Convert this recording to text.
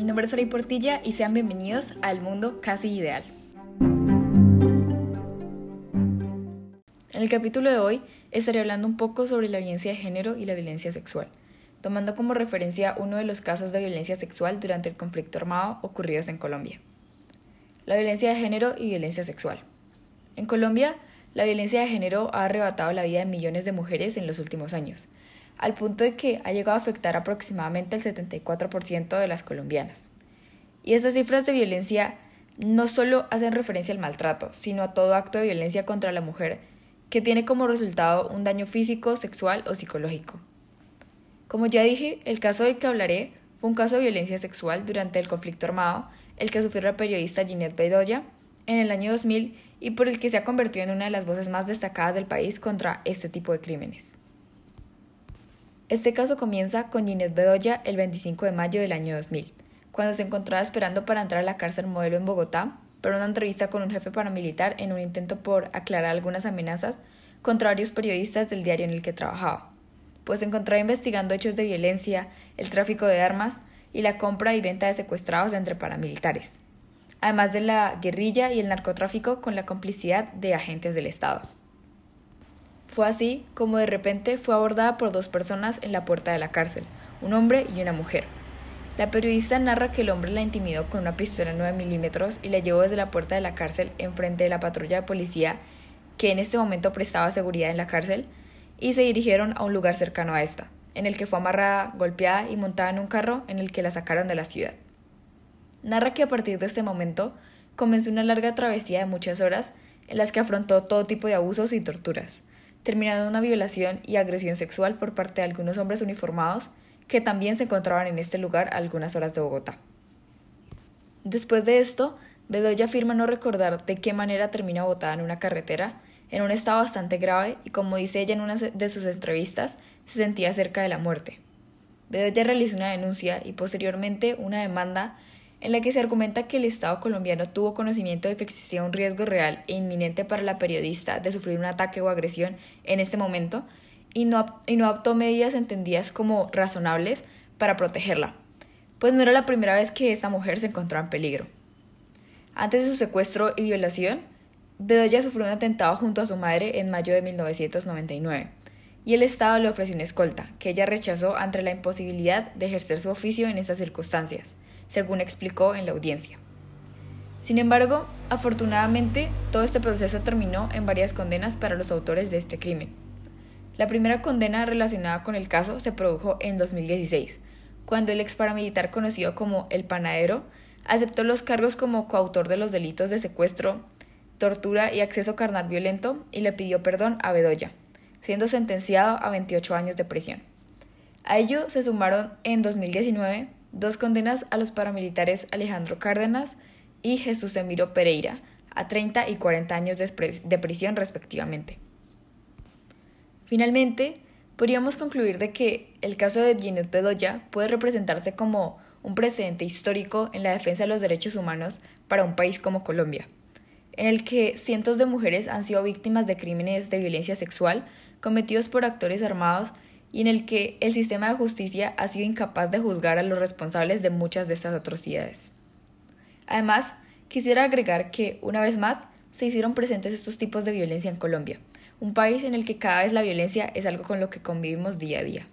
Mi nombre es Ari Portilla y sean bienvenidos al mundo casi ideal. En el capítulo de hoy estaré hablando un poco sobre la violencia de género y la violencia sexual, tomando como referencia uno de los casos de violencia sexual durante el conflicto armado ocurridos en Colombia. La violencia de género y violencia sexual. En Colombia, la violencia de género ha arrebatado la vida de millones de mujeres en los últimos años, al punto de que ha llegado a afectar aproximadamente el 74% de las colombianas. Y estas cifras de violencia no solo hacen referencia al maltrato, sino a todo acto de violencia contra la mujer que tiene como resultado un daño físico, sexual o psicológico. Como ya dije, el caso del que hablaré fue un caso de violencia sexual durante el conflicto armado, el que sufrió la periodista Ginette Bedoya en el año 2000 y por el que se ha convertido en una de las voces más destacadas del país contra este tipo de crímenes. Este caso comienza con Ginette Bedoya el 25 de mayo del año 2000, cuando se encontraba esperando para entrar a la cárcel modelo en Bogotá para una entrevista con un jefe paramilitar en un intento por aclarar algunas amenazas contra varios periodistas del diario en el que trabajaba, pues se encontraba investigando hechos de violencia, el tráfico de armas y la compra y venta de secuestrados entre paramilitares, además de la guerrilla y el narcotráfico con la complicidad de agentes del Estado. Fue así como de repente fue abordada por dos personas en la puerta de la cárcel, un hombre y una mujer. La periodista narra que el hombre la intimidó con una pistola 9 milímetros y la llevó desde la puerta de la cárcel enfrente de la patrulla de policía que en este momento prestaba seguridad en la cárcel y se dirigieron a un lugar cercano a esta, en el que fue amarrada, golpeada y montada en un carro en el que la sacaron de la ciudad. Narra que a partir de este momento comenzó una larga travesía de muchas horas en las que afrontó todo tipo de abusos y torturas terminando una violación y agresión sexual por parte de algunos hombres uniformados que también se encontraban en este lugar a algunas horas de Bogotá. Después de esto, Bedoya afirma no recordar de qué manera termina botada en una carretera, en un estado bastante grave y como dice ella en una de sus entrevistas, se sentía cerca de la muerte. Bedoya realizó una denuncia y posteriormente una demanda en la que se argumenta que el Estado colombiano tuvo conocimiento de que existía un riesgo real e inminente para la periodista de sufrir un ataque o agresión en este momento y no, y no adoptó medidas entendidas como razonables para protegerla, pues no era la primera vez que esta mujer se encontraba en peligro. Antes de su secuestro y violación, Bedoya sufrió un atentado junto a su madre en mayo de 1999 y el Estado le ofreció una escolta, que ella rechazó ante la imposibilidad de ejercer su oficio en esas circunstancias según explicó en la audiencia. Sin embargo, afortunadamente, todo este proceso terminó en varias condenas para los autores de este crimen. La primera condena relacionada con el caso se produjo en 2016, cuando el ex paramilitar conocido como El Panadero aceptó los cargos como coautor de los delitos de secuestro, tortura y acceso carnal violento y le pidió perdón a Bedoya, siendo sentenciado a 28 años de prisión. A ello se sumaron en 2019 dos condenas a los paramilitares Alejandro Cárdenas y Jesús Emiro Pereira a 30 y 40 años de prisión respectivamente. Finalmente, podríamos concluir de que el caso de Ginette Bedoya puede representarse como un precedente histórico en la defensa de los derechos humanos para un país como Colombia, en el que cientos de mujeres han sido víctimas de crímenes de violencia sexual cometidos por actores armados y en el que el sistema de justicia ha sido incapaz de juzgar a los responsables de muchas de estas atrocidades. Además, quisiera agregar que, una vez más, se hicieron presentes estos tipos de violencia en Colombia, un país en el que cada vez la violencia es algo con lo que convivimos día a día.